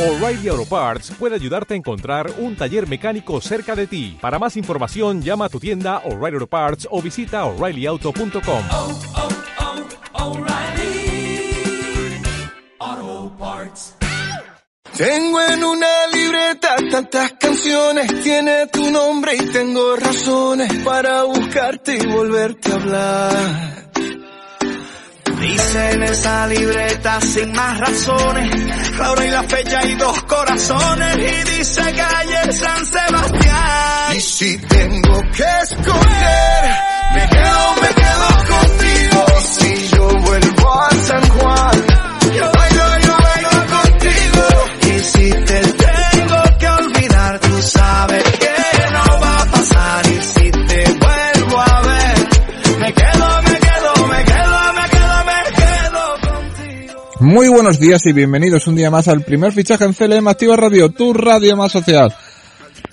O'Reilly Auto Parts puede ayudarte a encontrar un taller mecánico cerca de ti. Para más información, llama a tu tienda O'Reilly Auto Parts o visita oreillyauto.com. oh, oh, Parts. Tengo en una libreta tantas canciones, tiene tu nombre y tengo razones para buscarte y volverte a hablar. Dice en esa libreta sin más razones, la hora y la fecha y dos corazones, y dice calle San Sebastián. Y si tengo que escoger, me quedo, me quedo contigo. Si yo vuelvo a San Juan, yo bailo, yo bailo contigo. Y si te tengo que olvidar, tú sabes Muy buenos días y bienvenidos un día más al primer fichaje en CLM Activa Radio, tu radio más social.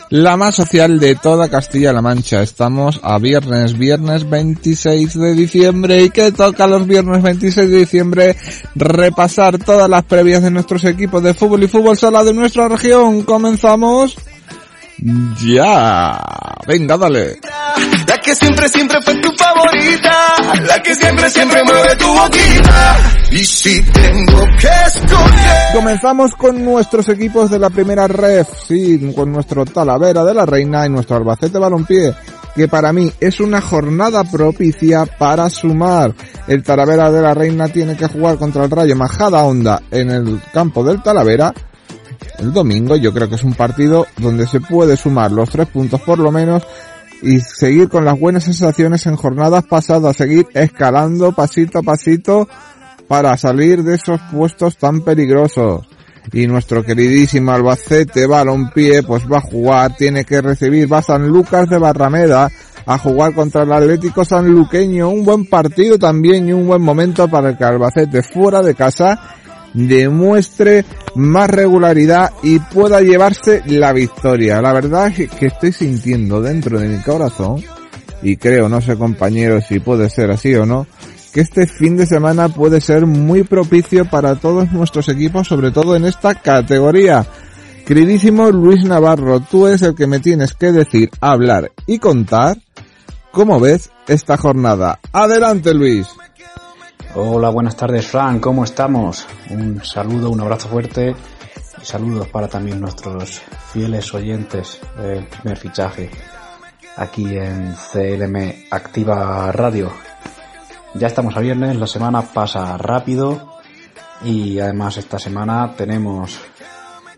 La más social de toda Castilla-La Mancha. Estamos a viernes, viernes 26 de diciembre. ¿Y que toca los viernes 26 de diciembre? Repasar todas las previas de nuestros equipos de fútbol y fútbol sala de nuestra región. Comenzamos. Ya. Venga, dale. La que siempre, siempre fue tu favorita. La que siempre, siempre mueve tu boquita. Y si tengo que escoger. Comenzamos con nuestros equipos de la primera ref, sí, con nuestro Talavera de la Reina y nuestro Albacete Balompié, que para mí es una jornada propicia para sumar. El Talavera de la Reina tiene que jugar contra el Rayo Majada Onda en el campo del Talavera el domingo. Yo creo que es un partido donde se puede sumar los tres puntos por lo menos y seguir con las buenas sensaciones en jornadas pasadas, seguir escalando pasito a pasito para salir de esos puestos tan peligrosos. Y nuestro queridísimo Albacete Balompié pues va a jugar, tiene que recibir, va San Lucas de Barrameda a jugar contra el Atlético Sanluqueño. Un buen partido también y un buen momento para que Albacete fuera de casa demuestre más regularidad y pueda llevarse la victoria. La verdad es que estoy sintiendo dentro de mi corazón, y creo, no sé compañeros si puede ser así o no, que este fin de semana puede ser muy propicio para todos nuestros equipos, sobre todo en esta categoría. Queridísimo Luis Navarro, tú eres el que me tienes que decir, hablar y contar cómo ves esta jornada. Adelante Luis. Hola, buenas tardes, Fran, ¿cómo estamos? Un saludo, un abrazo fuerte y saludos para también nuestros fieles oyentes del primer fichaje aquí en CLM Activa Radio. Ya estamos a viernes, la semana pasa rápido y además esta semana tenemos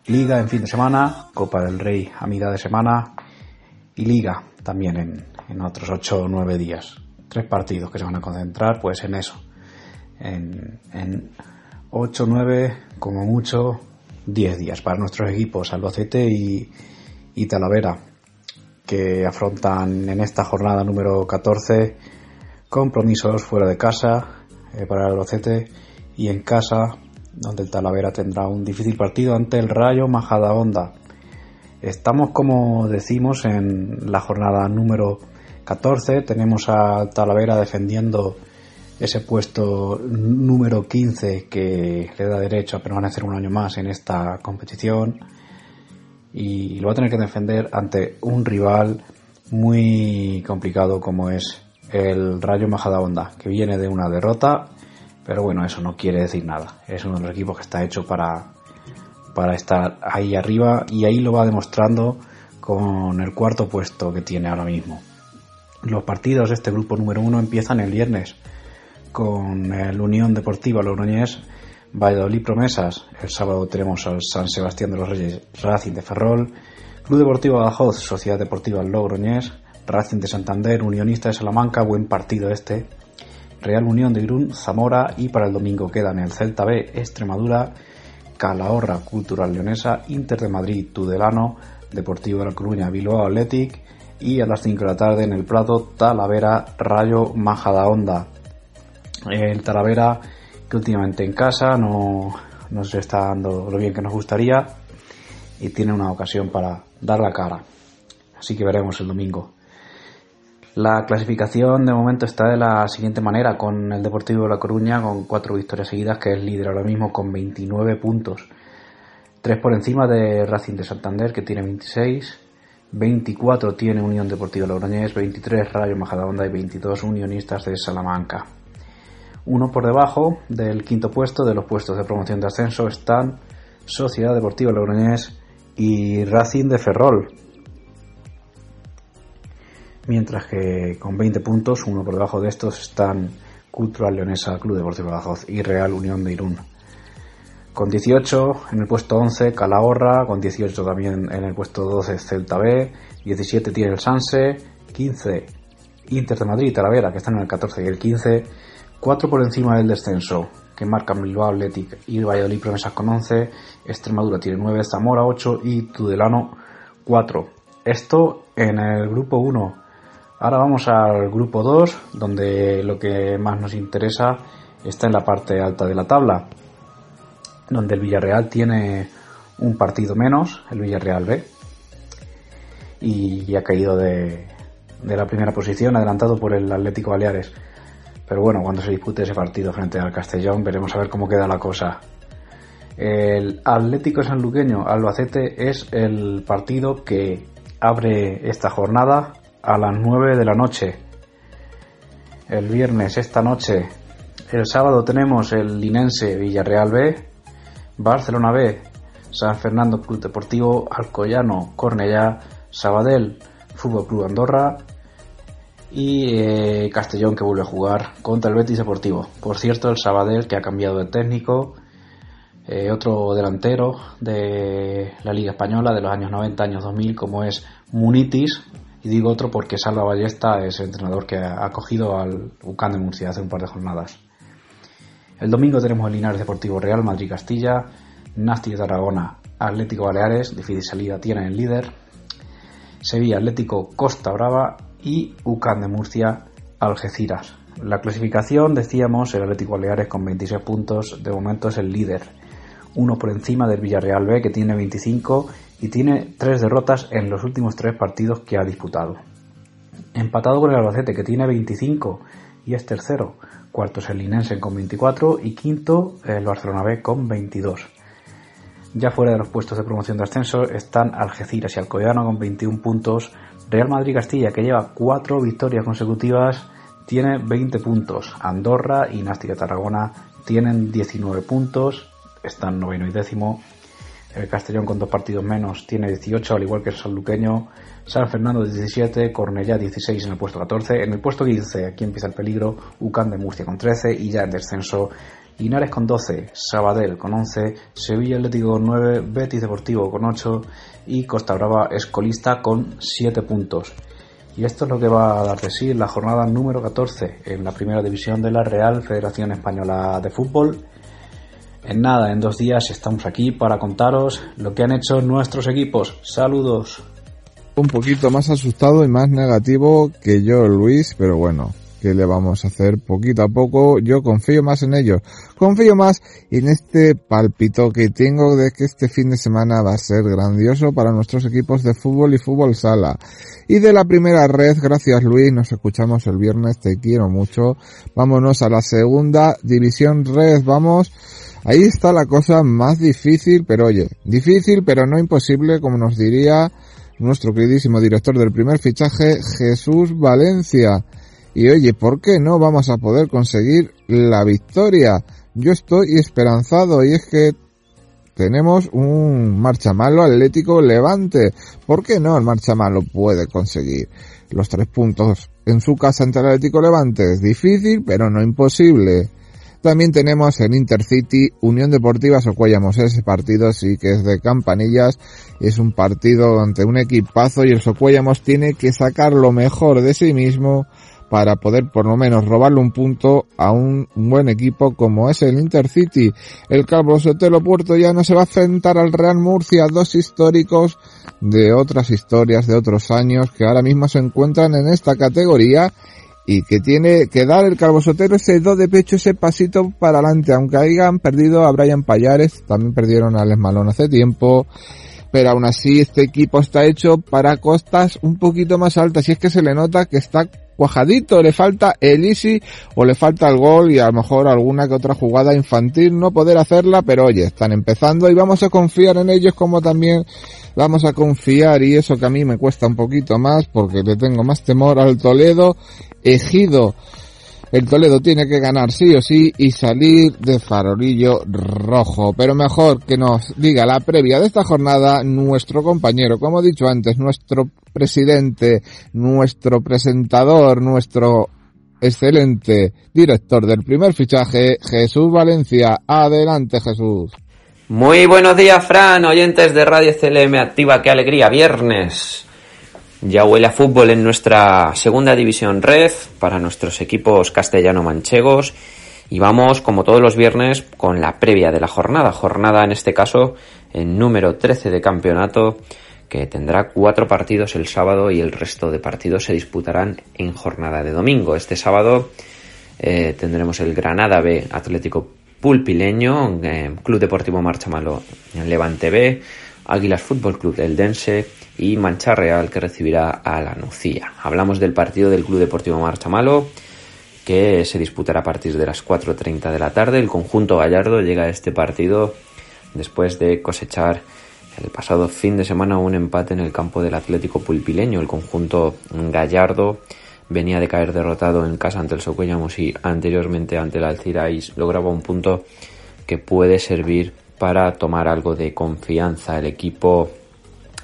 Liga en fin de semana, Copa del Rey a mitad de semana y Liga también en, en otros 8 o 9 días. Tres partidos que se van a concentrar pues en eso en, en 8, 9, como mucho 10 días para nuestros equipos Albacete y, y Talavera que afrontan en esta jornada número 14 compromisos fuera de casa eh, para Albacete y en casa donde el Talavera tendrá un difícil partido ante el Rayo Majada Honda. Estamos como decimos en la jornada número 14, tenemos a Talavera defendiendo ese puesto número 15 que le da derecho a permanecer un año más en esta competición y lo va a tener que defender ante un rival muy complicado como es el Rayo Majadahonda que viene de una derrota pero bueno eso no quiere decir nada. Es uno de los equipos que está hecho para para estar ahí arriba y ahí lo va demostrando con el cuarto puesto que tiene ahora mismo. Los partidos de este grupo número uno empiezan el viernes con el Unión Deportiva Logroñés, Valladolid Promesas. El sábado tenemos al San Sebastián de los Reyes, Racing de Ferrol, Club Deportivo Badajoz, Sociedad Deportiva Logroñés, Racing de Santander, Unionista de Salamanca, buen partido este, Real Unión de Irún, Zamora y para el domingo quedan el Celta B, Extremadura, Calahorra Cultural Leonesa, Inter de Madrid, Tudelano, Deportivo de La Coruña, Bilbao Athletic y a las 5 de la tarde en el Prado, Talavera, Rayo Majadahonda el Talavera que últimamente en casa no, no se está dando lo bien que nos gustaría y tiene una ocasión para dar la cara. Así que veremos el domingo. La clasificación de momento está de la siguiente manera, con el Deportivo de La Coruña con cuatro victorias seguidas, que es líder ahora mismo con 29 puntos. 3 por encima de Racing de Santander, que tiene 26. 24 tiene Unión Deportiva Logroñés, 23 Rayo Majadahonda y 22 Unionistas de Salamanca. Uno por debajo del quinto puesto de los puestos de promoción de ascenso están Sociedad Deportiva Logroñés y Racing de Ferrol. Mientras que con 20 puntos, uno por debajo de estos están Cultural Leonesa, Club Deportivo Badajoz y Real Unión de Irún. Con 18 en el puesto 11 Calahorra, con 18 también en el puesto 12 Celta B, 17 tiene el Sanse, 15 Inter de Madrid y Talavera que están en el 14 y el 15, 4 por encima del descenso que marcan Bilbao Athletic y Valladolid Promesas con 11, Extremadura tiene 9, Zamora 8 y Tudelano 4. Esto en el grupo 1. Ahora vamos al grupo 2, donde lo que más nos interesa está en la parte alta de la tabla donde el Villarreal tiene un partido menos, el Villarreal B, y ha caído de, la primera posición, adelantado por el Atlético Baleares. Pero bueno, cuando se dispute ese partido frente al Castellón, veremos a ver cómo queda la cosa. El Atlético Sanluqueño Albacete es el partido que abre esta jornada a las 9 de la noche. El viernes, esta noche, el sábado tenemos el Linense Villarreal B, Barcelona B, San Fernando Club Deportivo, Alcoyano, Cornellá, Sabadell, Fútbol Club Andorra y eh, Castellón que vuelve a jugar contra el Betis Deportivo. Por cierto, el Sabadell que ha cambiado de técnico, eh, otro delantero de la Liga Española de los años 90, años 2000, como es Munitis. Y digo otro porque Salva Ballesta es el entrenador que ha acogido al UCAN de Murcia hace un par de jornadas. El domingo tenemos el Linares Deportivo Real, Madrid Castilla, Nasti de Tarragona, Atlético Baleares, difícil salida tiene el líder, Sevilla Atlético Costa Brava y UCAN de Murcia Algeciras. La clasificación, decíamos, el Atlético Baleares con 26 puntos, de momento es el líder, uno por encima del Villarreal B que tiene 25 y tiene tres derrotas en los últimos tres partidos que ha disputado. Empatado con el Albacete que tiene 25 y es tercero, Cuarto es el Linense con 24 y quinto el Barcelona B con 22. Ya fuera de los puestos de promoción de ascenso están Algeciras y Alcoyano con 21 puntos. Real Madrid Castilla, que lleva 4 victorias consecutivas, tiene 20 puntos. Andorra y Nástica Tarragona tienen 19 puntos, están noveno y décimo. El Castellón con dos partidos menos tiene 18, al igual que el Sanluqueño. San Fernando 17, Cornellá 16 en el puesto 14. En el puesto 15, aquí empieza el peligro, Ucán de Murcia con 13 y ya en descenso Linares con 12, Sabadell con 11, Sevilla Atlético con 9, Betis Deportivo con 8 y Costa Brava Escolista con 7 puntos. Y esto es lo que va a dar de sí la jornada número 14 en la primera división de la Real Federación Española de Fútbol. En nada, en dos días estamos aquí para contaros lo que han hecho nuestros equipos. Saludos un poquito más asustado y más negativo que yo, Luis, pero bueno, ¿qué le vamos a hacer poquito a poco? Yo confío más en ellos. Confío más en este palpito que tengo de que este fin de semana va a ser grandioso para nuestros equipos de fútbol y fútbol sala. Y de la primera red, gracias Luis, nos escuchamos el viernes, te quiero mucho. Vámonos a la segunda división red, vamos. Ahí está la cosa más difícil, pero oye, difícil pero no imposible, como nos diría nuestro queridísimo director del primer fichaje, Jesús Valencia. Y oye, ¿por qué no vamos a poder conseguir la victoria? Yo estoy esperanzado y es que tenemos un marcha malo Atlético Levante. ¿Por qué no el marcha malo puede conseguir los tres puntos en su casa ante el Atlético Levante? Es difícil, pero no imposible. También tenemos el Intercity Unión Deportiva Socuellamos. Ese partido sí que es de campanillas. Es un partido ante un equipazo y el Socuellamos tiene que sacar lo mejor de sí mismo para poder por lo menos robarle un punto a un buen equipo como es el Intercity. El Calvo Sotelo Puerto ya no se va a enfrentar al Real Murcia, dos históricos de otras historias de otros años que ahora mismo se encuentran en esta categoría y que tiene que dar el Calvo Sotero ese do de pecho, ese pasito para adelante, aunque hayan perdido a Brian Payares, también perdieron a Les Malón hace tiempo, pero aún así este equipo está hecho para costas un poquito más altas y es que se le nota que está cuajadito, le falta el easy o le falta el gol y a lo mejor alguna que otra jugada infantil no poder hacerla, pero oye, están empezando y vamos a confiar en ellos como también vamos a confiar y eso que a mí me cuesta un poquito más porque le tengo más temor al Toledo, Ejido el Toledo tiene que ganar sí o sí y salir de farolillo rojo. Pero mejor que nos diga la previa de esta jornada nuestro compañero, como he dicho antes, nuestro presidente, nuestro presentador, nuestro excelente director del primer fichaje, Jesús Valencia. Adelante Jesús. Muy buenos días, Fran, oyentes de Radio CLM Activa, qué alegría, viernes. Ya huele a fútbol en nuestra segunda división red para nuestros equipos castellano-manchegos. Y vamos, como todos los viernes, con la previa de la jornada. Jornada, en este caso, en número 13 de campeonato, que tendrá cuatro partidos el sábado y el resto de partidos se disputarán en jornada de domingo. Este sábado eh, tendremos el Granada B Atlético Pulpileño, eh, Club Deportivo Marchamalo Levante B, Águilas Fútbol Club del Dense y Mancha Real que recibirá a la Nucía. Hablamos del partido del Club Deportivo Marchamalo que se disputará a partir de las 4.30 de la tarde. El conjunto gallardo llega a este partido después de cosechar el pasado fin de semana un empate en el campo del Atlético Pulpileño. El conjunto gallardo venía de caer derrotado en casa ante el Socuellamos y anteriormente ante el Alcirais lograba un punto que puede servir para tomar algo de confianza. El equipo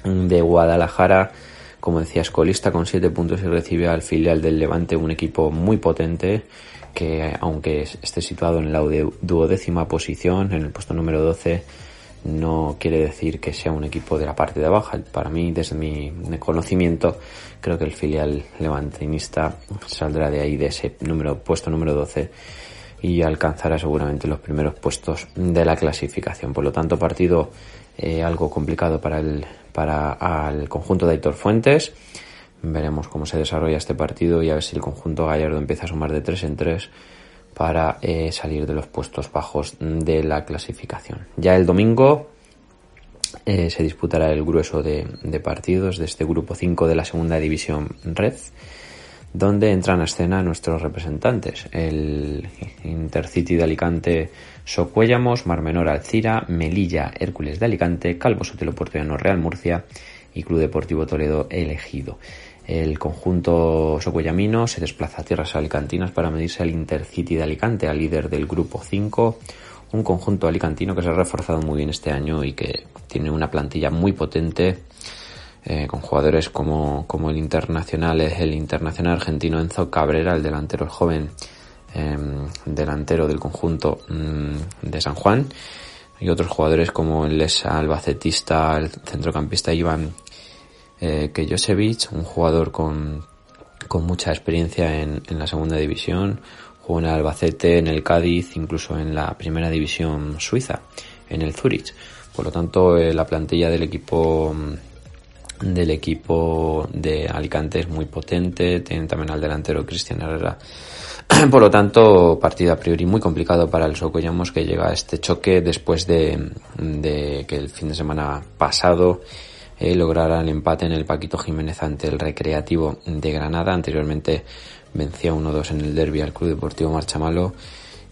de Guadalajara, como decía, escolista con 7 puntos y recibe al filial del Levante, un equipo muy potente que aunque esté situado en la duodécima posición, en el puesto número 12, no quiere decir que sea un equipo de la parte de abajo. Para mí, desde mi conocimiento, creo que el filial levantinista saldrá de ahí, de ese número, puesto número 12 y alcanzará seguramente los primeros puestos de la clasificación. Por lo tanto, partido eh, algo complicado para el para el conjunto de Aitor Fuentes. Veremos cómo se desarrolla este partido y a ver si el conjunto gallardo empieza a sumar de 3 en 3 para eh, salir de los puestos bajos de la clasificación. Ya el domingo eh, se disputará el grueso de, de, partidos de este grupo 5 de la segunda división Red donde entran a escena nuestros representantes, el Intercity de Alicante Socuéllamos, Mar Menor Alcira, Melilla Hércules de Alicante, Calvo Sotelo Puertollano Real Murcia y Club Deportivo Toledo elegido. El conjunto socuellamino se desplaza a tierras alicantinas para medirse al Intercity de Alicante, al líder del grupo 5, un conjunto alicantino que se ha reforzado muy bien este año y que tiene una plantilla muy potente eh, con jugadores como, como el internacional, el internacional argentino Enzo Cabrera, el delantero el joven em, delantero del conjunto mm, de San Juan, y otros jugadores como el albacetista, el centrocampista Iván eh, un jugador con, con mucha experiencia en, en la segunda división, jugó en el Albacete, en el Cádiz, incluso en la primera división suiza, en el Zurich. Por lo tanto, eh, la plantilla del equipo mm, del equipo de Alicante es muy potente, tienen también al delantero Cristian Herrera. Por lo tanto, partido a priori muy complicado para el Socollamos que llega a este choque después de, que el fin de semana pasado eh, lograra el empate en el Paquito Jiménez ante el Recreativo de Granada. Anteriormente vencía 1-2 en el derby al Club Deportivo Marchamalo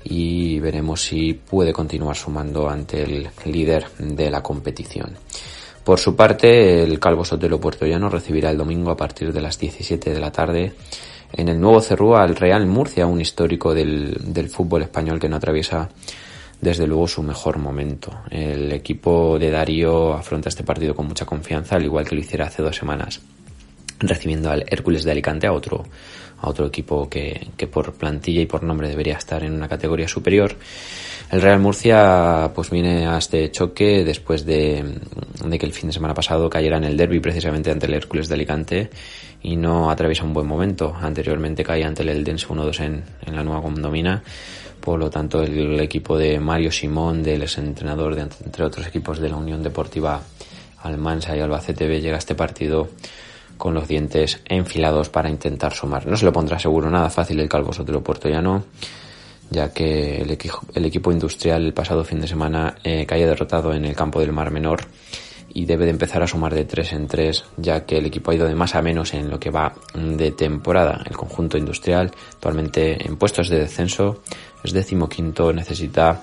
y veremos si puede continuar sumando ante el líder de la competición. Por su parte, el Calvo Sotelo Puertollano recibirá el domingo a partir de las 17 de la tarde en el nuevo Cerrúa al Real Murcia, un histórico del, del fútbol español que no atraviesa desde luego su mejor momento. El equipo de Darío afronta este partido con mucha confianza, al igual que lo hiciera hace dos semanas, recibiendo al Hércules de Alicante a otro, a otro equipo que, que por plantilla y por nombre debería estar en una categoría superior. El Real Murcia pues viene a este choque después de, que el fin de semana pasado cayera en el derby precisamente ante el Hércules de Alicante y no atraviesa un buen momento. Anteriormente caía ante el Eldense 1-2 en, en, la nueva condomina. Por lo tanto, el, equipo de Mario Simón, del exentrenador de entre otros equipos de la Unión Deportiva Almansa y Albacete llega a este partido con los dientes enfilados para intentar sumar. No se lo pondrá seguro nada fácil el Calvo Sotelo Puertollano ya que el, equipo, el equipo industrial el pasado fin de semana eh, caía derrotado en el campo del Mar Menor y debe de empezar a sumar de 3 en 3 ya que el equipo ha ido de más a menos en lo que va de temporada. El conjunto industrial actualmente en puestos de descenso es decimoquinto, necesita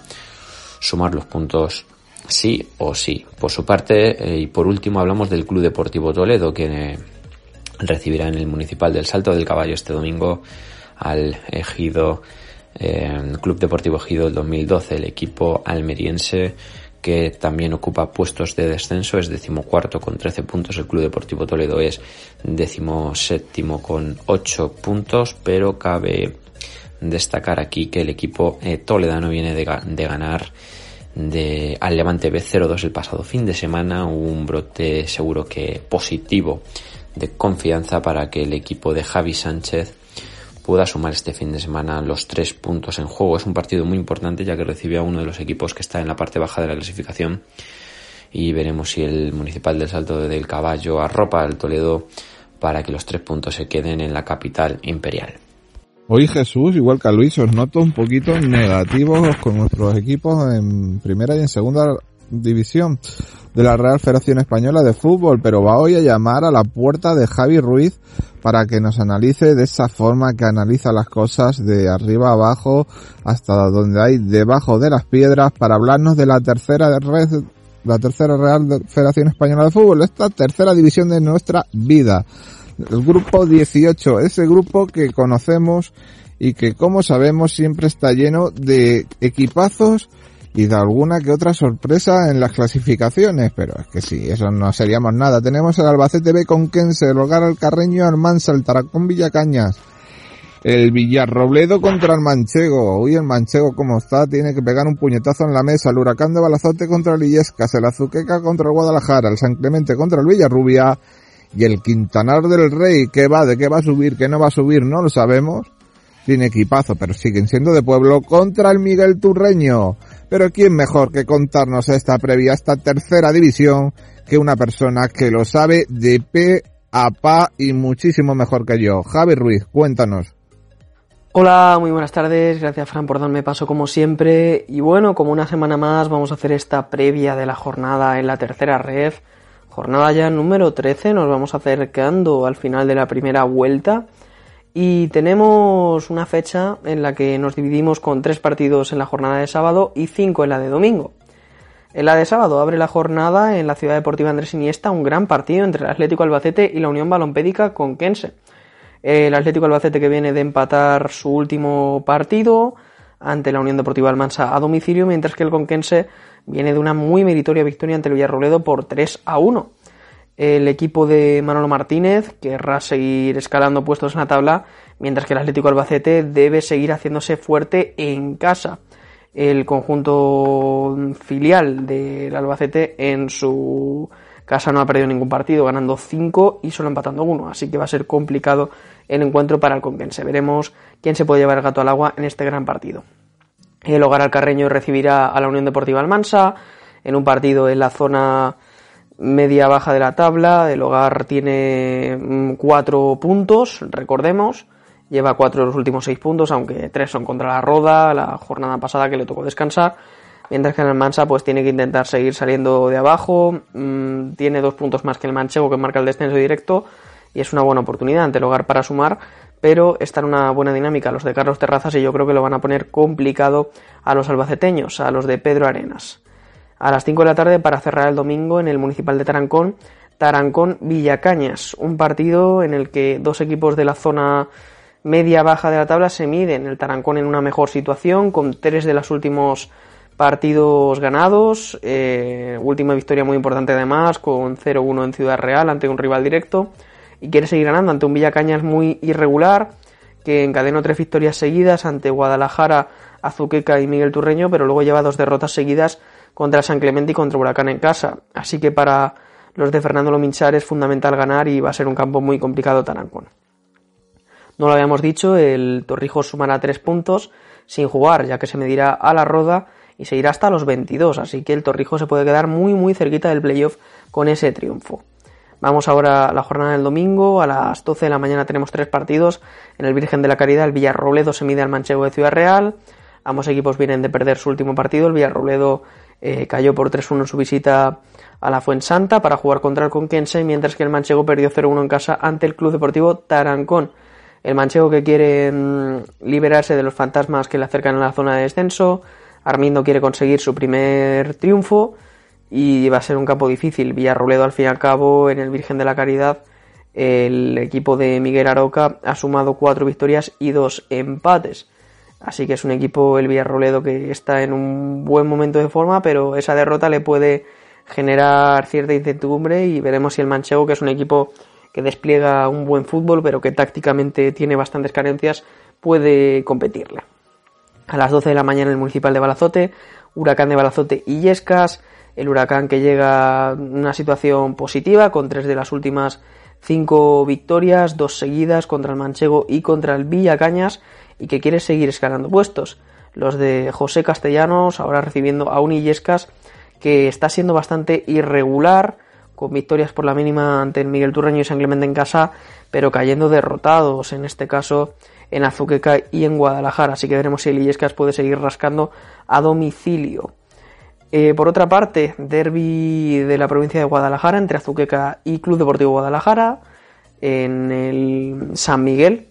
sumar los puntos sí o sí. Por su parte, eh, y por último hablamos del Club Deportivo Toledo que recibirá en el Municipal del Salto del Caballo este domingo al Ejido eh, Club Deportivo Ejido del 2012, el equipo almeriense que también ocupa puestos de descenso, es decimocuarto con 13 puntos, el Club Deportivo Toledo es decimoséptimo con 8 puntos, pero cabe destacar aquí que el equipo eh, toledano viene de, de ganar de, al Levante B 0-2 el pasado fin de semana, un brote seguro que positivo de confianza para que el equipo de Javi Sánchez pueda sumar este fin de semana los tres puntos en juego. Es un partido muy importante ya que recibe a uno de los equipos que está en la parte baja de la clasificación y veremos si el Municipal del Salto del Caballo arropa al Toledo para que los tres puntos se queden en la capital imperial. Hoy Jesús, igual que a Luis, os noto un poquito negativos con nuestros equipos en primera y en segunda división de la Real Federación Española de Fútbol, pero va hoy a llamar a la puerta de Javi Ruiz para que nos analice de esa forma que analiza las cosas de arriba abajo hasta donde hay debajo de las piedras para hablarnos de la tercera red la tercera Real Federación Española de Fútbol, esta tercera división de nuestra vida. El grupo 18, ese grupo que conocemos y que como sabemos siempre está lleno de equipazos y de alguna que otra sorpresa en las clasificaciones, pero es que sí, eso no seríamos nada. Tenemos el Albacete B con Kense, el Hogar al Carreño, Almansa, el Taracón Villacañas, el Villarrobledo contra el Manchego. Uy, el Manchego como está, tiene que pegar un puñetazo en la mesa. El Huracán de Balazote contra el Illescas, el Azuqueca contra el Guadalajara, el San Clemente contra el Villarrubia y el Quintanar del Rey, ¿qué va? ¿De qué va a subir? ¿Qué no va a subir? No lo sabemos. Tiene equipazo, pero siguen siendo de pueblo contra el Miguel Turreño. Pero ¿quién mejor que contarnos esta previa, esta tercera división, que una persona que lo sabe de pe a pa y muchísimo mejor que yo? Javi Ruiz, cuéntanos. Hola, muy buenas tardes, gracias Fran por darme paso como siempre. Y bueno, como una semana más vamos a hacer esta previa de la jornada en la tercera red. Jornada ya número 13, nos vamos acercando al final de la primera vuelta. Y tenemos una fecha en la que nos dividimos con tres partidos en la jornada de sábado y cinco en la de domingo. En la de sábado abre la jornada en la Ciudad Deportiva Andrés Iniesta un gran partido entre el Atlético Albacete y la Unión Balompédica Conquense. El Atlético Albacete que viene de empatar su último partido ante la Unión Deportiva Almansa a domicilio, mientras que el Conquense viene de una muy meritoria victoria ante el Villarroledo por 3 a 1 el equipo de Manolo Martínez querrá seguir escalando puestos en la tabla, mientras que el Atlético Albacete debe seguir haciéndose fuerte en casa. El conjunto filial del Albacete en su casa no ha perdido ningún partido, ganando 5 y solo empatando 1, así que va a ser complicado el encuentro para el Conquense. Veremos quién se puede llevar el gato al agua en este gran partido. El Hogar Alcarreño recibirá a la Unión Deportiva Almansa en un partido en la zona media baja de la tabla. El hogar tiene mm, cuatro puntos, recordemos. Lleva cuatro de los últimos seis puntos, aunque tres son contra la Roda, la jornada pasada que le tocó descansar. Mientras que en el Mansa pues tiene que intentar seguir saliendo de abajo. Mm, tiene dos puntos más que el Manchego que marca el descenso directo. Y es una buena oportunidad ante el hogar para sumar. Pero está en una buena dinámica los de Carlos Terrazas y yo creo que lo van a poner complicado a los albaceteños, a los de Pedro Arenas a las 5 de la tarde para cerrar el domingo en el Municipal de Tarancón, Tarancón Villacañas, un partido en el que dos equipos de la zona media-baja de la tabla se miden, el Tarancón en una mejor situación, con tres de los últimos partidos ganados, eh, última victoria muy importante además, con 0-1 en Ciudad Real ante un rival directo, y quiere seguir ganando ante un Villacañas muy irregular, que encadenó tres victorias seguidas ante Guadalajara, Azuqueca y Miguel Turreño, pero luego lleva dos derrotas seguidas contra San Clemente y contra Huracán en casa. Así que para los de Fernando Lominchar es fundamental ganar y va a ser un campo muy complicado Tarancón. No lo habíamos dicho, el Torrijos sumará tres puntos sin jugar, ya que se medirá a la roda y se irá hasta los 22, así que el Torrijos se puede quedar muy muy cerquita del playoff con ese triunfo. Vamos ahora a la jornada del domingo, a las 12 de la mañana tenemos tres partidos, en el Virgen de la Caridad el Villarrobledo se mide al Manchego de Ciudad Real, ambos equipos vienen de perder su último partido, el Villarrobledo eh, cayó por 3-1 en su visita a la Fuensanta para jugar contra el Conquense, mientras que el Manchego perdió 0-1 en casa ante el Club Deportivo Tarancón. El Manchego que quiere mm, liberarse de los fantasmas que le acercan a la zona de descenso. Armindo quiere conseguir su primer triunfo y va a ser un campo difícil. Villarroledo, al fin y al cabo, en el Virgen de la Caridad, el equipo de Miguel Aroca ha sumado cuatro victorias y dos empates. Así que es un equipo, el Villarroledo, que está en un buen momento de forma, pero esa derrota le puede generar cierta incertidumbre y veremos si el Manchego, que es un equipo que despliega un buen fútbol, pero que tácticamente tiene bastantes carencias, puede competirle. A las 12 de la mañana el Municipal de Balazote, Huracán de Balazote y Yescas, el Huracán que llega en una situación positiva con tres de las últimas cinco victorias, dos seguidas contra el Manchego y contra el Villacañas y que quiere seguir escalando puestos. Los de José Castellanos ahora recibiendo a un Illescas que está siendo bastante irregular, con victorias por la mínima ante el Miguel Turreño y San Clemente en casa, pero cayendo derrotados, en este caso en Azuqueca y en Guadalajara. Así que veremos si el Illescas puede seguir rascando a domicilio. Eh, por otra parte, derby de la provincia de Guadalajara entre Azuqueca y Club Deportivo Guadalajara en el San Miguel.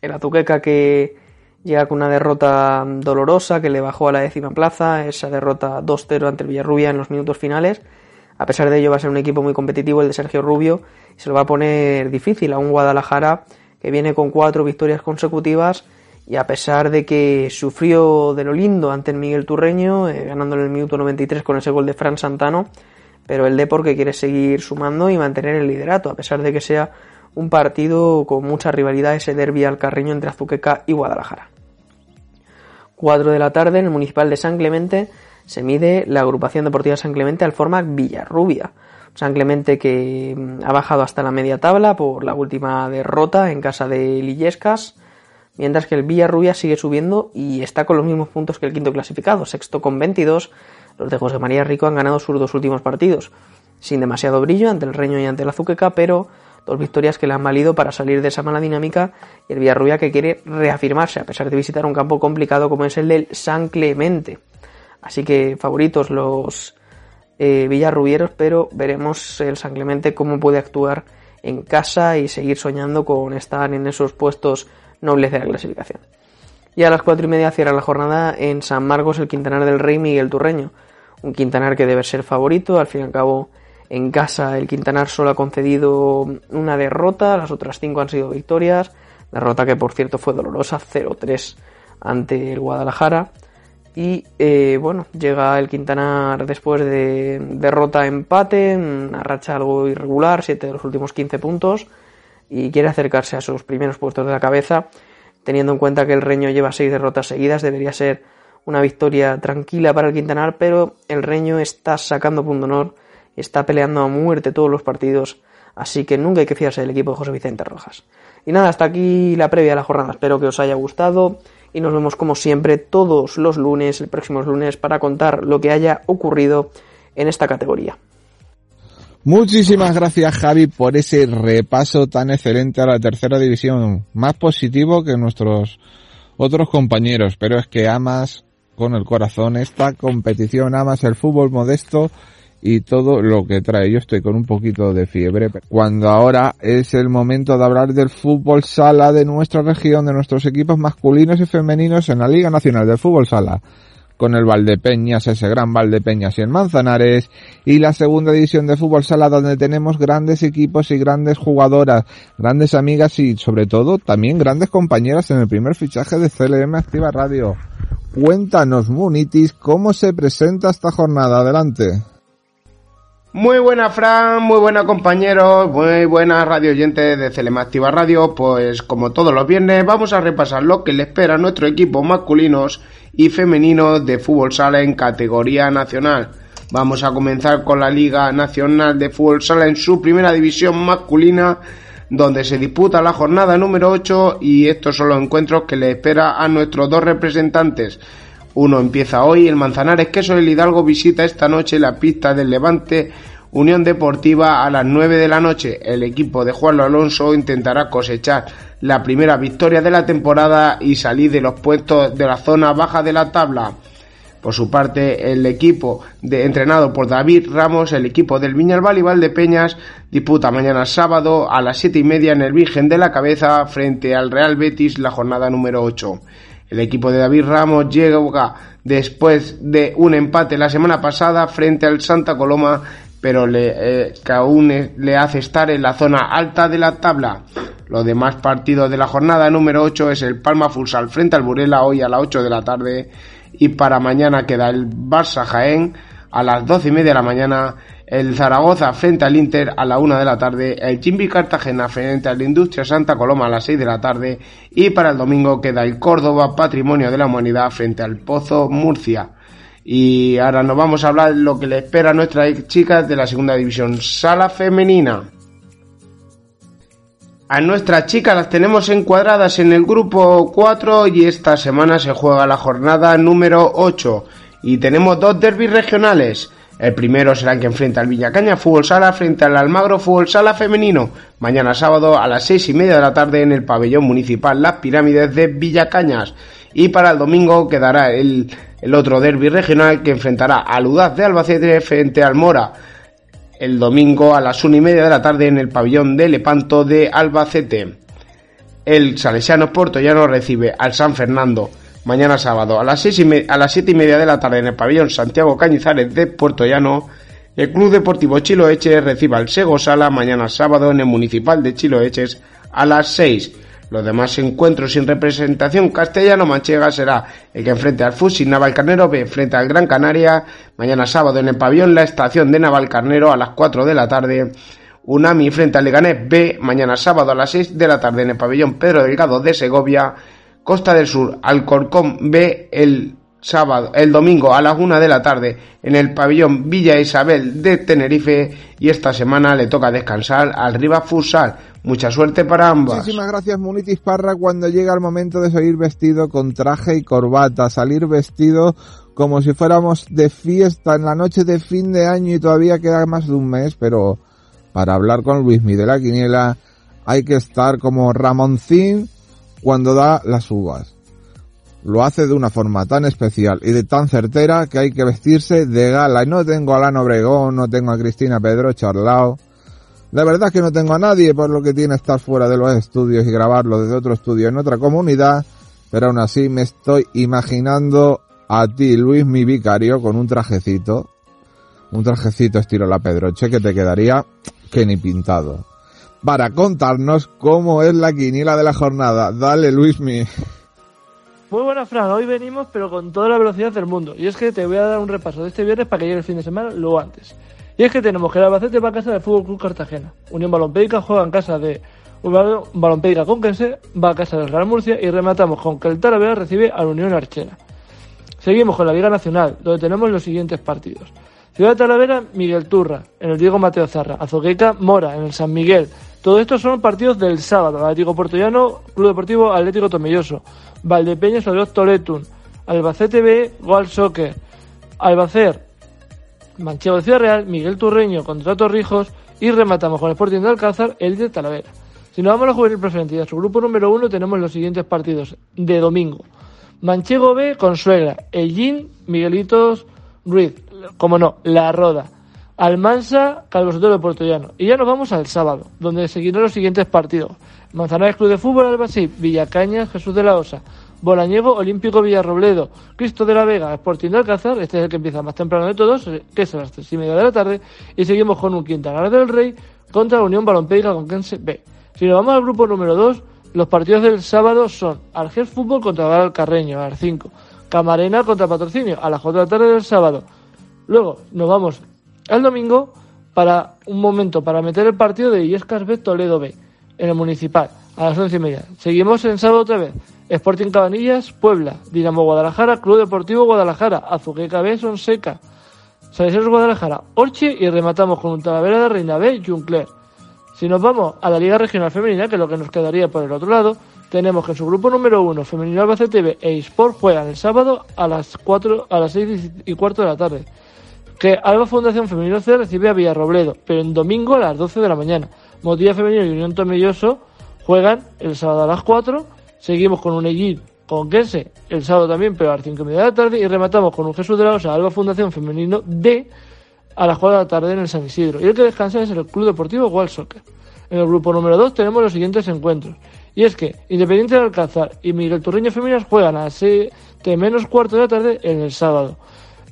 El Azuqueca que llega con una derrota dolorosa que le bajó a la décima plaza, esa derrota 2-0 ante el Villarrubia en los minutos finales. A pesar de ello va a ser un equipo muy competitivo el de Sergio Rubio y se lo va a poner difícil a un Guadalajara que viene con cuatro victorias consecutivas y a pesar de que sufrió de lo lindo ante el Miguel Turreño, eh, ganando en el minuto 93 con ese gol de Fran Santano, pero el Depor que quiere seguir sumando y mantener el liderato, a pesar de que sea un partido con mucha rivalidad, ese derby al carreño entre Azuqueca y Guadalajara. 4 de la tarde en el Municipal de San Clemente se mide la agrupación deportiva San Clemente al forma Villarrubia. San Clemente que mm, ha bajado hasta la media tabla por la última derrota en casa de Lillescas, mientras que el Villarrubia sigue subiendo y está con los mismos puntos que el quinto clasificado, sexto con 22. Los de José María Rico han ganado sus dos últimos partidos, sin demasiado brillo ante el Reño y ante el Azuqueca, pero dos victorias que le han valido para salir de esa mala dinámica y el Villarrubia que quiere reafirmarse a pesar de visitar un campo complicado como es el del San Clemente. Así que favoritos los eh, Villarrubieros, pero veremos el San Clemente cómo puede actuar en casa y seguir soñando con estar en esos puestos nobles de la clasificación. Y a las cuatro y media cierra la jornada en San Marcos el Quintanar del Rey Miguel Turreño. Un Quintanar que debe ser favorito, al fin y al cabo en casa el Quintanar solo ha concedido una derrota, las otras cinco han sido victorias. Derrota que por cierto fue dolorosa, 0-3 ante el Guadalajara. Y eh, bueno, llega el Quintanar después de derrota empate, una racha algo irregular, 7 de los últimos 15 puntos. Y quiere acercarse a sus primeros puestos de la cabeza. Teniendo en cuenta que el Reño lleva 6 derrotas seguidas, debería ser una victoria tranquila para el Quintanar, pero el Reño está sacando punto honor está peleando a muerte todos los partidos, así que nunca hay que fiarse del equipo de José Vicente Rojas. Y nada, hasta aquí la previa de la jornada, espero que os haya gustado y nos vemos como siempre todos los lunes, el próximo lunes, para contar lo que haya ocurrido en esta categoría. Muchísimas gracias Javi por ese repaso tan excelente a la tercera división, más positivo que nuestros otros compañeros, pero es que amas con el corazón esta competición, amas el fútbol modesto y todo lo que trae. Yo estoy con un poquito de fiebre. Cuando ahora es el momento de hablar del fútbol sala de nuestra región, de nuestros equipos masculinos y femeninos en la Liga Nacional del Fútbol Sala. Con el Valdepeñas, ese gran Valdepeñas y el Manzanares, y la segunda división de fútbol sala donde tenemos grandes equipos y grandes jugadoras, grandes amigas y sobre todo también grandes compañeras en el primer fichaje de CLM Activa Radio. Cuéntanos, Munitis, cómo se presenta esta jornada. Adelante. Muy buena Fran, muy buena compañeros, muy buena radio oyentes de Celema Activa Radio. Pues como todos los viernes vamos a repasar lo que le espera a nuestro equipo masculinos y femeninos de fútbol sala en categoría nacional. Vamos a comenzar con la Liga Nacional de Fútbol Sala en su primera división masculina, donde se disputa la jornada número 8 y estos son los encuentros que le espera a nuestros dos representantes. Uno empieza hoy, el Manzanares Queso del Hidalgo visita esta noche la pista del Levante Unión Deportiva a las 9 de la noche. El equipo de Juan Alonso intentará cosechar la primera victoria de la temporada y salir de los puestos de la zona baja de la tabla. Por su parte, el equipo de, entrenado por David Ramos, el equipo del Viñalbal y Valdepeñas, disputa mañana sábado a las siete y media en el Virgen de la Cabeza frente al Real Betis la jornada número 8. El equipo de David Ramos llega después de un empate la semana pasada frente al Santa Coloma, pero le, eh, que aún le hace estar en la zona alta de la tabla. Los demás partidos de la jornada número 8 es el Palma Futsal frente al Burela hoy a las 8 de la tarde y para mañana queda el Barça Jaén a las 12 y media de la mañana, el Zaragoza frente al Inter a la 1 de la tarde, el Chimbi Cartagena frente al Industria Santa Coloma a las 6 de la tarde y para el domingo queda el Córdoba Patrimonio de la Humanidad frente al Pozo Murcia. Y ahora nos vamos a hablar de lo que le espera a nuestras chicas de la segunda división, sala femenina. A nuestras chicas las tenemos encuadradas en el grupo 4 y esta semana se juega la jornada número 8 y tenemos dos derbis regionales. El primero será el que enfrenta al Villacaña Fútbol Sala frente al Almagro Fútbol Sala femenino, mañana sábado a las seis y media de la tarde en el pabellón municipal Las Pirámides de Villacañas. Y para el domingo quedará el, el otro derby regional que enfrentará al Udaz de Albacete frente al Mora el domingo a las una y media de la tarde en el pabellón de Lepanto de Albacete. El Salesiano Portollano recibe al San Fernando mañana sábado a las, seis y a las siete y media de la tarde en el pabellón Santiago Cañizares de Puerto Llano. El Club Deportivo Chiloeches recibe al Sego Sala mañana sábado en el Municipal de Chiloeches a las 6. Los demás encuentros sin representación castellano-manchega será el que enfrente al Fusil Navalcarnero B frente al Gran Canaria, mañana sábado en el pabellón La Estación de Navalcarnero a las 4 de la tarde, Unami frente al Leganés B, mañana sábado a las 6 de la tarde en el pabellón Pedro Delgado de Segovia, Costa del Sur, Alcorcón B el sábado, el domingo a las 1 de la tarde en el pabellón Villa Isabel de Tenerife y esta semana le toca descansar al Riva Futsal. Mucha suerte para ambas. Muchísimas gracias Munitis Parra cuando llega el momento de salir vestido con traje y corbata, salir vestido como si fuéramos de fiesta en la noche de fin de año y todavía queda más de un mes, pero para hablar con Luismi de la Quiniela hay que estar como Ramoncín cuando da las uvas. Lo hace de una forma tan especial y de tan certera que hay que vestirse de gala. Y no tengo a Lano Obregón, no tengo a Cristina Pedro Charlao. La verdad es que no tengo a nadie por lo que tiene estar fuera de los estudios y grabarlo desde otro estudio en otra comunidad. Pero aún así me estoy imaginando a ti, Luis, mi vicario, con un trajecito. Un trajecito estilo la Pedroche que te quedaría que ni pintado. Para contarnos cómo es la quiniela de la jornada. Dale, Luismi. Muy buena, Fran. Hoy venimos, pero con toda la velocidad del mundo. Y es que te voy a dar un repaso de este viernes para que llegue el fin de semana lo antes. Y es que tenemos que el Albacete va a casa del Fútbol Club Cartagena. Unión Balompédica juega en casa de Balompédica Conquense, va a casa del Real Murcia y rematamos con que el Talavera recibe a la Unión Archena. Seguimos con la Liga Nacional, donde tenemos los siguientes partidos. Ciudad de Talavera, Miguel Turra, en el Diego Mateo Zarra. Azoqueca, Mora, en el San Miguel. Todo esto son partidos del sábado. Atlético Portollano, Club Deportivo Atlético Tomelloso. Valdepeñas, Odioz Toletun. Albacete B, Goal Soccer. Albacer, Manchego de Ciudad Real, Miguel Turreño contra Torrijos. Y rematamos con el Sporting de Alcázar, el de Talavera. Si nos vamos a la juvenil preferente y a su grupo número uno, tenemos los siguientes partidos de domingo. Manchego B con Suegra, Ellín, Miguelitos Ruiz, como no, La Roda, Almansa, Calvo Sotelo de Portollano. Y ya nos vamos al sábado, donde seguirán los siguientes partidos. Manzanares Club de Fútbol Albacete, Villacañas, Jesús de la Osa, Bolañego, Olímpico Villarrobledo, Cristo de la Vega, Sporting de Alcázar, este es el que empieza más temprano de todos, que es a las tres y media de la tarde, y seguimos con un Quintanar del Rey contra la Unión Balompédica Conquense B. Si nos vamos al grupo número 2, los partidos del sábado son Argel Fútbol contra Val Carreño a las 5, Camarena contra Patrocinio a las 4 de la tarde del sábado. Luego nos vamos al domingo para un momento para meter el partido de Iescas B Toledo B en el municipal a las once y media. Seguimos en sábado otra vez. Sporting Cabanillas, Puebla, Dinamo Guadalajara, Club Deportivo Guadalajara, Azuqueca B, Sonseca, Salesianos Guadalajara, Orche y rematamos con un Talavera de Reina B, Juncler. Si nos vamos a la Liga Regional Femenina, que es lo que nos quedaría por el otro lado, tenemos que en su grupo número uno, Femenino Albacete B e Sport juegan el sábado a las 4, a las 6 y cuarto de la tarde. Que Alba Fundación Femenino C recibe a Villarrobledo, pero en domingo a las 12 de la mañana. Motilla Femenino y Unión Tomelloso juegan el sábado a las 4. Seguimos con un Unellín con Kense el sábado también, pero a las 5 y media de la tarde. Y rematamos con un Jesús de la Osa Alba Fundación Femenino D a las 4 de la tarde en el San Isidro. Y el que descansa es el Club Deportivo Wild Soccer. En el grupo número 2 tenemos los siguientes encuentros. Y es que Independiente de Alcázar y Miguel Turreño Femeninas juegan a las 7 menos cuarto de la tarde en el sábado.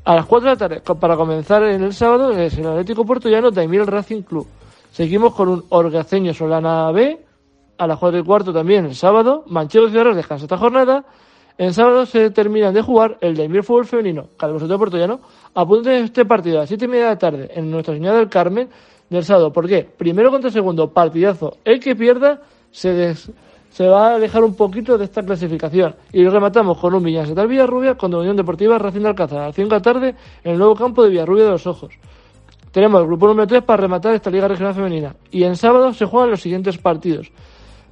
A las 4 de la tarde, para comenzar en el sábado, es el Atlético Puerto Llano Daimiel Racing Club. Seguimos con un Orgaceño Solana B, a las 4 y cuarto también el sábado. Manchego Ciudadanos descansa esta jornada. En sábado se terminan de jugar el Daimiel Fútbol Femenino, Calvosoto de Puerto Llano. Apunten este partido a las 7 y media de la tarde en Nuestra Señora del Carmen del sábado. ¿Por qué? Primero contra segundo, partidazo. El que pierda se, des- se va a alejar un poquito de esta clasificación. Y rematamos con un Villas de Villarrubia contra Unión Deportiva Racing de Alcázar a las 5 de la tarde en el nuevo campo de Villarrubia de los Ojos. Tenemos el grupo número 3 para rematar esta Liga Regional Femenina. Y en sábado se juegan los siguientes partidos.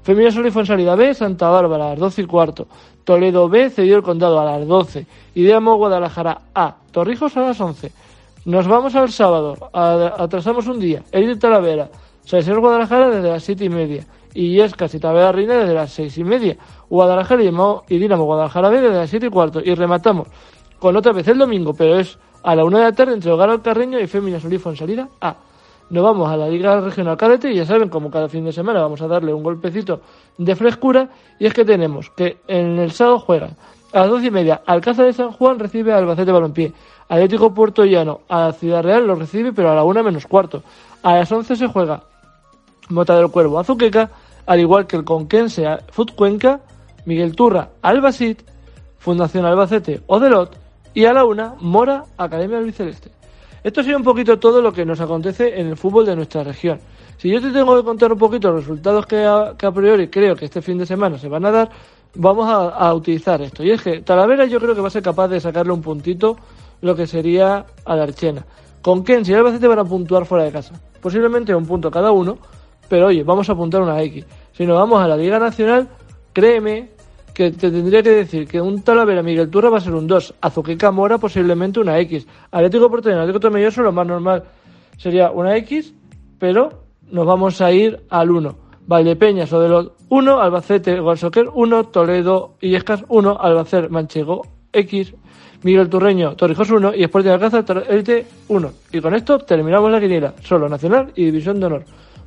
Femina Sol y Fonsalida B, Santa Bárbara a las 12 y cuarto. Toledo B, Cedido el Condado a las 12. Ideamo Guadalajara A, Torrijos a las 11. Nos vamos al sábado, atrasamos un día. Elite Talavera, Salceros Guadalajara desde las 7 y media. Y Yescas y Talavera Reina desde las 6 y media. Guadalajara y y Dinamo Guadalajara desde las 7 y cuarto. Y rematamos con otra vez el domingo, pero es a la 1 de la tarde entre Hogar al Carreño y Femina Sol y Fonsalida A. Nos vamos a la Liga Regional Cadete y ya saben, como cada fin de semana vamos a darle un golpecito de frescura. Y es que tenemos que en el sábado juegan a las 12 y media Alcázar de San Juan recibe Albacete Balompié. Atlético Puerto Llano a la Ciudad Real lo recibe, pero a la 1 menos cuarto. A las 11 se juega Mota del Cuervo Azuqueca, al igual que el Conquense Fut Cuenca, Miguel Turra Albasit, Fundación Albacete Odelot y a la una Mora Academia Albiceleste. Esto ha sido un poquito todo lo que nos acontece en el fútbol de nuestra región. Si yo te tengo que contar un poquito los resultados que a, priori creo que este fin de semana se van a dar, vamos a, utilizar esto. Y es que Talavera yo creo que va a ser capaz de sacarle un puntito lo que sería a la Archena. Con y Albacete van a puntuar fuera de casa. Posiblemente un punto cada uno, pero oye, vamos a apuntar una X. Si nos vamos a la Liga Nacional, créeme que te tendría que decir que un Talavera Miguel Turra va a ser un 2, Azuqueca Mora posiblemente una X, Atlético Porteño, Atlético Tomelloso lo más normal sería una X, pero nos vamos a ir al 1. Valdepeñas o de los 1, Albacete Guasoquer 1, Toledo Illescas 1, Albacete Manchego X, Miguel Turreño Torrijos 1 y Sporting de Alcázar Elite 1. Y con esto terminamos la quiniela, solo nacional y división de honor,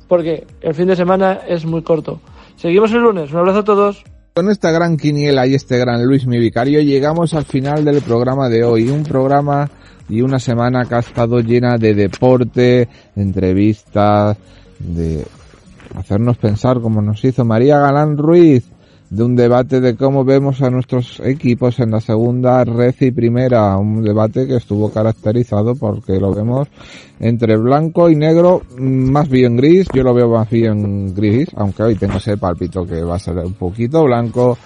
porque el fin de semana es muy corto. Seguimos el lunes, un abrazo a todos. Con esta gran quiniela y este gran Luis mi vicario llegamos al final del programa de hoy. Un programa y una semana que ha estado llena de deporte, de entrevistas, de hacernos pensar como nos hizo María Galán Ruiz, de un debate de cómo vemos a nuestros equipos en la segunda red y primera, un debate que estuvo caracterizado porque lo vemos entre blanco y negro, mm, más bien gris, yo lo veo más bien gris, aunque hoy tengo ese palpito que va a ser un poquito blanco.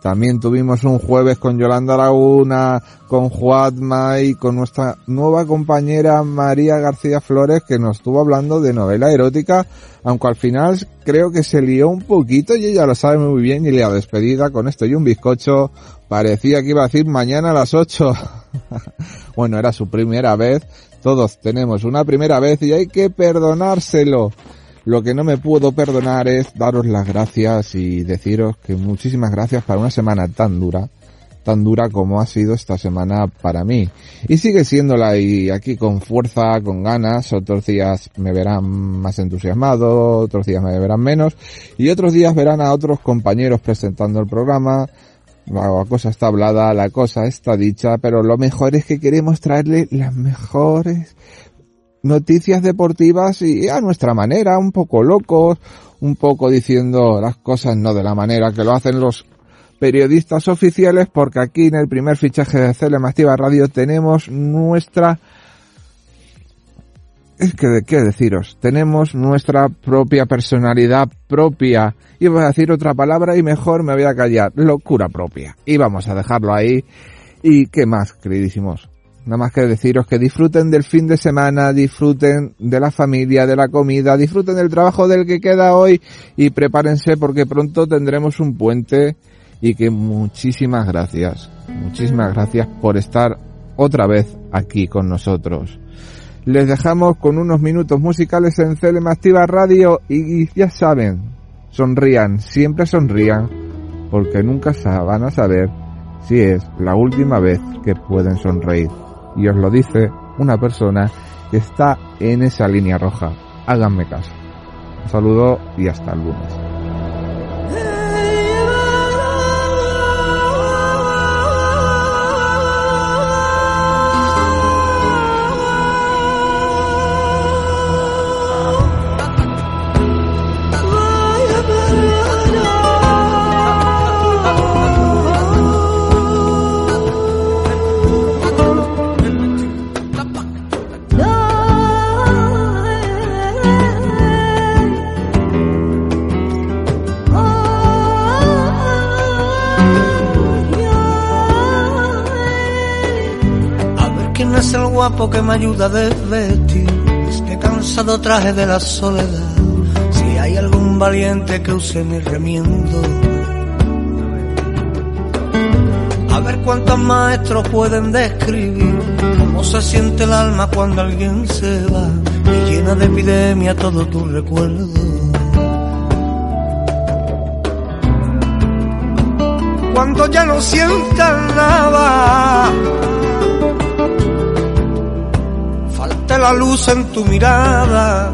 También tuvimos un jueves con Yolanda Laguna, con Juatma y con nuestra nueva compañera María García Flores que nos estuvo hablando de novela erótica, aunque al final creo que se lió un poquito y ella lo sabe muy bien y la despedida con esto y un bizcocho parecía que iba a decir mañana a las 8. bueno, era su primera vez, todos tenemos una primera vez y hay que perdonárselo. Lo que no me puedo perdonar es daros las gracias y deciros que muchísimas gracias para una semana tan dura, tan dura como ha sido esta semana para mí. Y sigue siéndola y aquí con fuerza, con ganas, otros días me verán más entusiasmado, otros días me verán menos y otros días verán a otros compañeros presentando el programa. La cosa está hablada, la cosa está dicha, pero lo mejor es que queremos traerle las mejores noticias deportivas y a nuestra manera, un poco locos, un poco diciendo las cosas no de la manera que lo hacen los periodistas oficiales, porque aquí en el primer fichaje de CLM Activa Radio tenemos nuestra es que de qué deciros, tenemos nuestra propia personalidad propia. Iba a decir otra palabra y mejor me voy a callar, locura propia. Y vamos a dejarlo ahí. ¿Y qué más, queridísimos? Nada más que deciros que disfruten del fin de semana, disfruten de la familia, de la comida, disfruten del trabajo del que queda hoy y prepárense porque pronto tendremos un puente y que muchísimas gracias, muchísimas gracias por estar otra vez aquí con nosotros. Les dejamos con unos minutos musicales en CLM Activa Radio y ya saben, sonrían, siempre sonrían, porque nunca van a saber si es la última vez que pueden sonreír. Y os lo dice una persona que está en esa línea roja. Háganme caso. Un saludo y hasta el lunes. Guapo que me ayuda a desvestir este cansado traje de la soledad. Si hay algún valiente que use mi remiendo. A ver cuántos maestros pueden describir cómo se siente el alma cuando alguien se va y llena de epidemia todo tu recuerdo. Cuando ya no sientas nada la luz en tu mirada,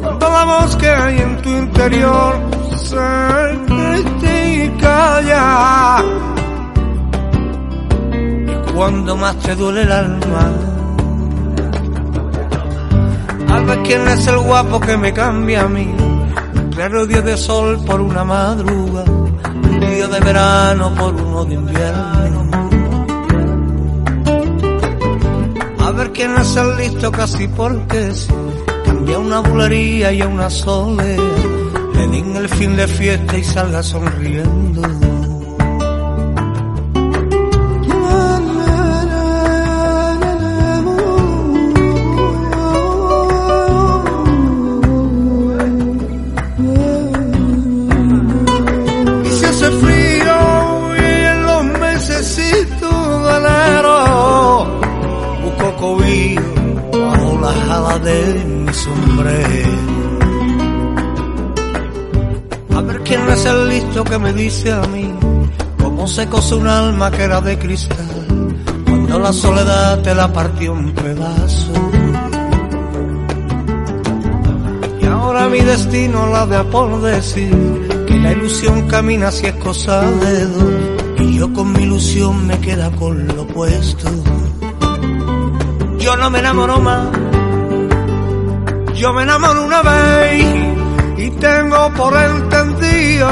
cuando la voz que hay en tu interior se y calla, y cuando más te duele el alma, al ver quién es el guapo que me cambia a mí, claro día de sol por una madruga, día de verano por uno de invierno. Ver quién es el listo casi porque sí. Cambia una bulería y a una soledad. Le den el fin de fiesta y salga sonriendo. Cobijo bajo la jala de mi sombrero. A ver quién es el listo que me dice a mí cómo se cose un alma que era de cristal cuando la soledad te la partió en pedazos. Y ahora mi destino la de por decir que la ilusión camina si es cosa de dos y yo con mi ilusión me queda con lo opuesto. Yo no me enamoro más, yo me enamoro una vez y tengo por entendido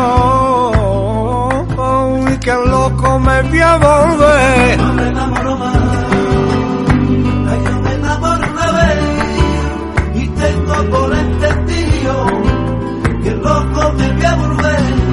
que el loco me voy a volver. No me enamoro más, yo me enamoro una vez y tengo por entendido que el loco me voy a volver.